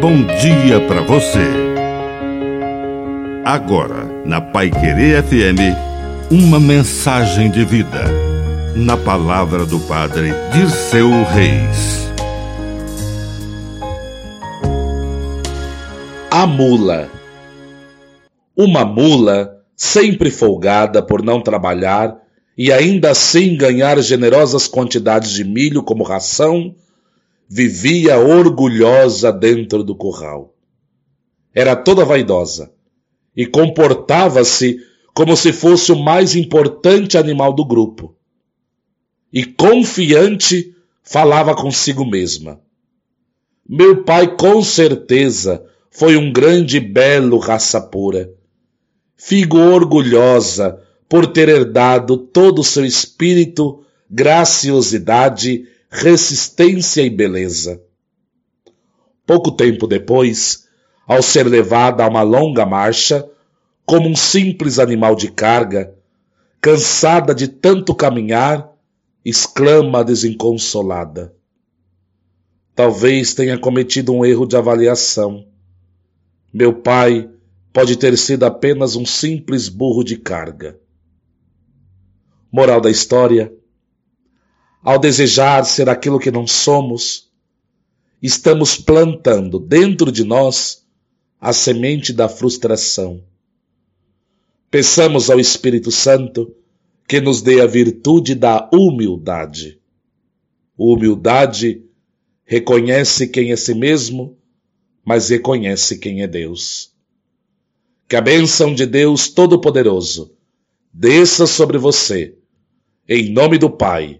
bom dia para você. Agora, na Pai Querer FM, uma mensagem de vida. Na palavra do Padre Dirceu Reis. A mula. Uma mula, sempre folgada por não trabalhar e ainda assim ganhar generosas quantidades de milho como ração, vivia orgulhosa dentro do curral. Era toda vaidosa e comportava-se como se fosse o mais importante animal do grupo. E confiante falava consigo mesma. Meu pai com certeza foi um grande e belo raça pura. Figo orgulhosa por ter herdado todo o seu espírito, graciosidade resistência e beleza. Pouco tempo depois, ao ser levada a uma longa marcha, como um simples animal de carga, cansada de tanto caminhar, exclama desenconsolada. Talvez tenha cometido um erro de avaliação. Meu pai pode ter sido apenas um simples burro de carga. Moral da história: ao desejar ser aquilo que não somos, estamos plantando dentro de nós a semente da frustração. Peçamos ao Espírito Santo que nos dê a virtude da humildade. Humildade reconhece quem é si mesmo, mas reconhece quem é Deus. Que a bênção de Deus Todo-Poderoso desça sobre você, em nome do Pai